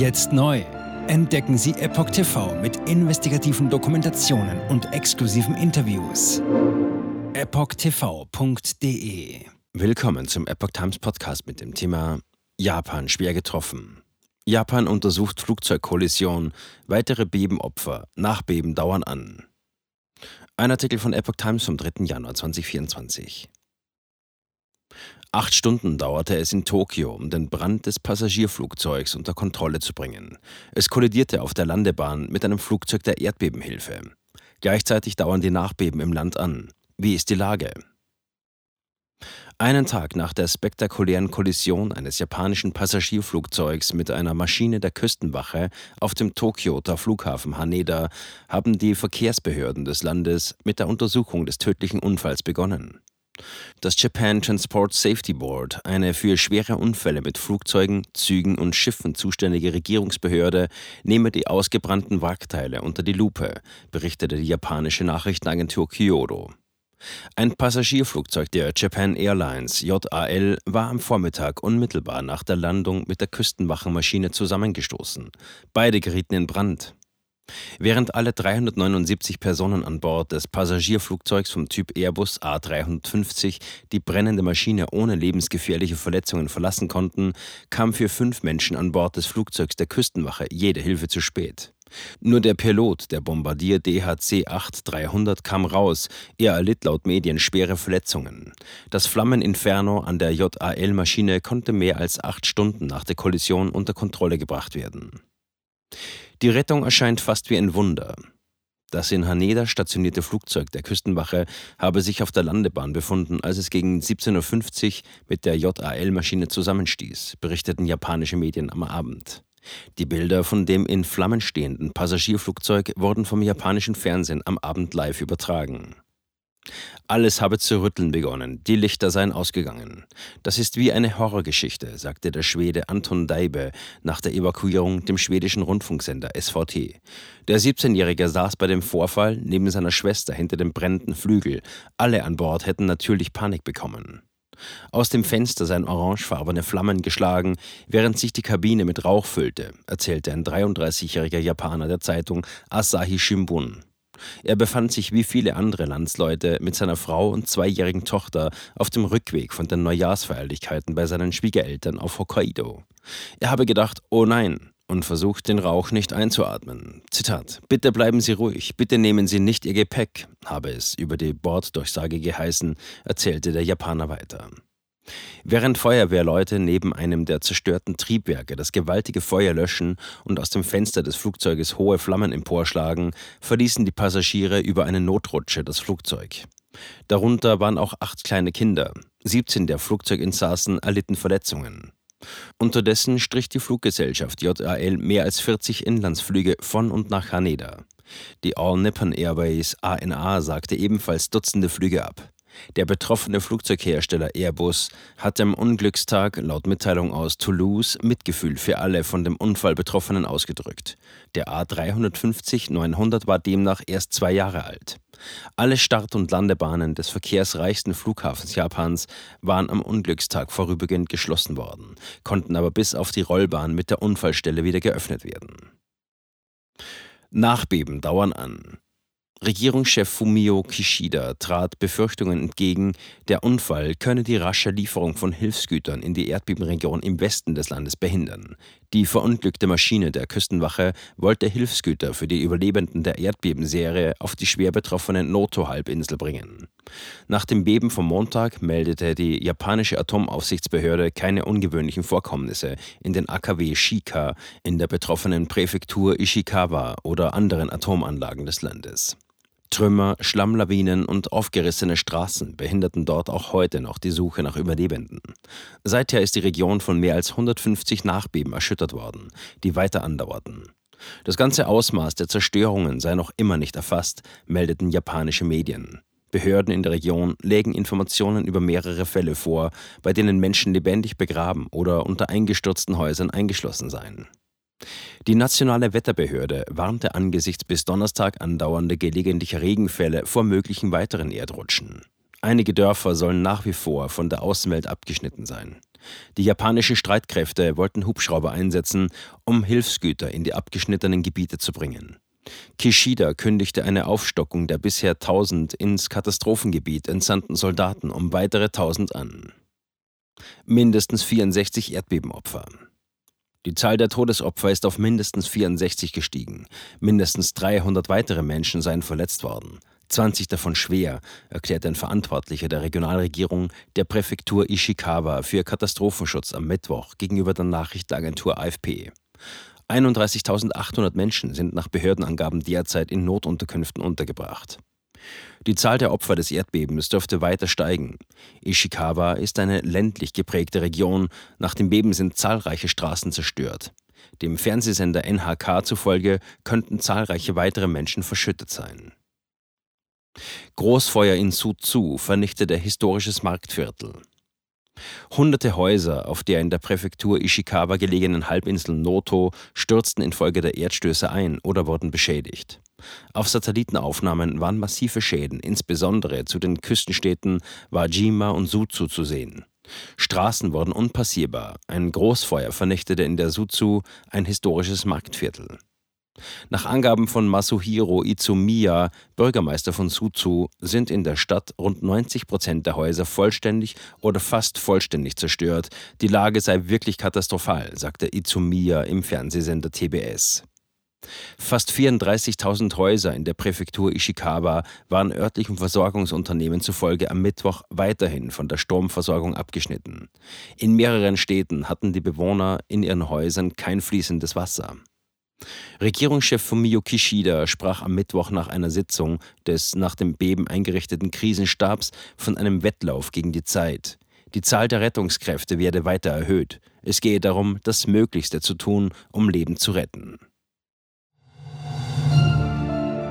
Jetzt neu. Entdecken Sie Epoch TV mit investigativen Dokumentationen und exklusiven Interviews. EpochTV.de Willkommen zum Epoch Times Podcast mit dem Thema Japan schwer getroffen. Japan untersucht Flugzeugkollision, weitere Bebenopfer, Nachbeben dauern an. Ein Artikel von Epoch Times vom 3. Januar 2024. Acht Stunden dauerte es in Tokio, um den Brand des Passagierflugzeugs unter Kontrolle zu bringen. Es kollidierte auf der Landebahn mit einem Flugzeug der Erdbebenhilfe. Gleichzeitig dauern die Nachbeben im Land an. Wie ist die Lage? Einen Tag nach der spektakulären Kollision eines japanischen Passagierflugzeugs mit einer Maschine der Küstenwache auf dem Tokioter Flughafen Haneda haben die Verkehrsbehörden des Landes mit der Untersuchung des tödlichen Unfalls begonnen. Das Japan Transport Safety Board, eine für schwere Unfälle mit Flugzeugen, Zügen und Schiffen zuständige Regierungsbehörde, nehme die ausgebrannten Wrackteile unter die Lupe, berichtete die japanische Nachrichtenagentur Kyodo. Ein Passagierflugzeug der Japan Airlines JAL war am Vormittag unmittelbar nach der Landung mit der Küstenwachenmaschine zusammengestoßen. Beide gerieten in Brand. Während alle 379 Personen an Bord des Passagierflugzeugs vom Typ Airbus A350 die brennende Maschine ohne lebensgefährliche Verletzungen verlassen konnten, kam für fünf Menschen an Bord des Flugzeugs der Küstenwache jede Hilfe zu spät. Nur der Pilot der Bombardier DHC-8-300 kam raus, er erlitt laut Medien schwere Verletzungen. Das Flammeninferno an der JAL-Maschine konnte mehr als acht Stunden nach der Kollision unter Kontrolle gebracht werden. Die Rettung erscheint fast wie ein Wunder. Das in Haneda stationierte Flugzeug der Küstenwache habe sich auf der Landebahn befunden, als es gegen 17.50 Uhr mit der JAL-Maschine zusammenstieß, berichteten japanische Medien am Abend. Die Bilder von dem in Flammen stehenden Passagierflugzeug wurden vom japanischen Fernsehen am Abend live übertragen. Alles habe zu rütteln begonnen, die Lichter seien ausgegangen. Das ist wie eine Horrorgeschichte, sagte der Schwede Anton Deibe nach der Evakuierung dem schwedischen Rundfunksender SVT. Der 17-Jährige saß bei dem Vorfall neben seiner Schwester hinter dem brennenden Flügel. Alle an Bord hätten natürlich Panik bekommen. Aus dem Fenster seien orangefarbene Flammen geschlagen, während sich die Kabine mit Rauch füllte, erzählte ein 33-jähriger Japaner der Zeitung Asahi Shimbun. Er befand sich wie viele andere Landsleute mit seiner Frau und zweijährigen Tochter auf dem Rückweg von den Neujahrsfeierlichkeiten bei seinen Schwiegereltern auf Hokkaido. Er habe gedacht, oh nein, und versucht, den Rauch nicht einzuatmen. Zitat: Bitte bleiben Sie ruhig, bitte nehmen Sie nicht Ihr Gepäck, habe es über die Borddurchsage geheißen, erzählte der Japaner weiter. Während Feuerwehrleute neben einem der zerstörten Triebwerke das gewaltige Feuer löschen und aus dem Fenster des Flugzeuges hohe Flammen emporschlagen, verließen die Passagiere über eine Notrutsche das Flugzeug. Darunter waren auch acht kleine Kinder. 17 der Flugzeuginsassen erlitten Verletzungen. Unterdessen strich die Fluggesellschaft JAL mehr als 40 Inlandsflüge von und nach Haneda. Die All Nippon Airways ANA sagte ebenfalls Dutzende Flüge ab. Der betroffene Flugzeughersteller Airbus hat am Unglückstag laut Mitteilung aus Toulouse Mitgefühl für alle von dem Unfall Betroffenen ausgedrückt. Der A350-900 war demnach erst zwei Jahre alt. Alle Start- und Landebahnen des verkehrsreichsten Flughafens Japans waren am Unglückstag vorübergehend geschlossen worden, konnten aber bis auf die Rollbahn mit der Unfallstelle wieder geöffnet werden. Nachbeben dauern an. Regierungschef Fumio Kishida trat Befürchtungen entgegen, der Unfall könne die rasche Lieferung von Hilfsgütern in die Erdbebenregion im Westen des Landes behindern. Die verunglückte Maschine der Küstenwache wollte Hilfsgüter für die Überlebenden der Erdbebenserie auf die schwer betroffene Noto-Halbinsel bringen. Nach dem Beben vom Montag meldete die japanische Atomaufsichtsbehörde keine ungewöhnlichen Vorkommnisse in den AKW Shika in der betroffenen Präfektur Ishikawa oder anderen Atomanlagen des Landes. Trümmer, Schlammlawinen und aufgerissene Straßen behinderten dort auch heute noch die Suche nach Überlebenden. Seither ist die Region von mehr als 150 Nachbeben erschüttert worden, die weiter andauerten. Das ganze Ausmaß der Zerstörungen sei noch immer nicht erfasst, meldeten japanische Medien. Behörden in der Region legen Informationen über mehrere Fälle vor, bei denen Menschen lebendig begraben oder unter eingestürzten Häusern eingeschlossen seien. Die nationale Wetterbehörde warnte angesichts bis Donnerstag andauernder gelegentlicher Regenfälle vor möglichen weiteren Erdrutschen. Einige Dörfer sollen nach wie vor von der Außenwelt abgeschnitten sein. Die japanischen Streitkräfte wollten Hubschrauber einsetzen, um Hilfsgüter in die abgeschnittenen Gebiete zu bringen. Kishida kündigte eine Aufstockung der bisher 1000 ins Katastrophengebiet entsandten Soldaten um weitere 1000 an. Mindestens 64 Erdbebenopfer. Die Zahl der Todesopfer ist auf mindestens 64 gestiegen. Mindestens 300 weitere Menschen seien verletzt worden. 20 davon schwer, erklärt ein Verantwortlicher der Regionalregierung der Präfektur Ishikawa für Katastrophenschutz am Mittwoch gegenüber der Nachrichtenagentur AFP. 31.800 Menschen sind nach Behördenangaben derzeit in Notunterkünften untergebracht. Die Zahl der Opfer des Erdbebens dürfte weiter steigen. Ishikawa ist eine ländlich geprägte Region. Nach dem Beben sind zahlreiche Straßen zerstört. Dem Fernsehsender NHK zufolge könnten zahlreiche weitere Menschen verschüttet sein. Großfeuer in Suzhou vernichtete historisches Marktviertel. Hunderte Häuser auf der in der Präfektur Ishikawa gelegenen Halbinsel Noto stürzten infolge der Erdstöße ein oder wurden beschädigt. Auf Satellitenaufnahmen waren massive Schäden, insbesondere zu den Küstenstädten Wajima und Suzu zu sehen. Straßen wurden unpassierbar, ein Großfeuer vernichtete in der Suzu ein historisches Marktviertel. Nach Angaben von Masuhiro Itsumiya, Bürgermeister von Suzu, sind in der Stadt rund 90 Prozent der Häuser vollständig oder fast vollständig zerstört. Die Lage sei wirklich katastrophal, sagte Itsumiya im Fernsehsender TBS. Fast 34.000 Häuser in der Präfektur Ishikawa waren örtlichen Versorgungsunternehmen zufolge am Mittwoch weiterhin von der Stromversorgung abgeschnitten. In mehreren Städten hatten die Bewohner in ihren Häusern kein fließendes Wasser. Regierungschef Fumio Kishida sprach am Mittwoch nach einer Sitzung des nach dem Beben eingerichteten Krisenstabs von einem Wettlauf gegen die Zeit. Die Zahl der Rettungskräfte werde weiter erhöht. Es gehe darum, das Möglichste zu tun, um Leben zu retten.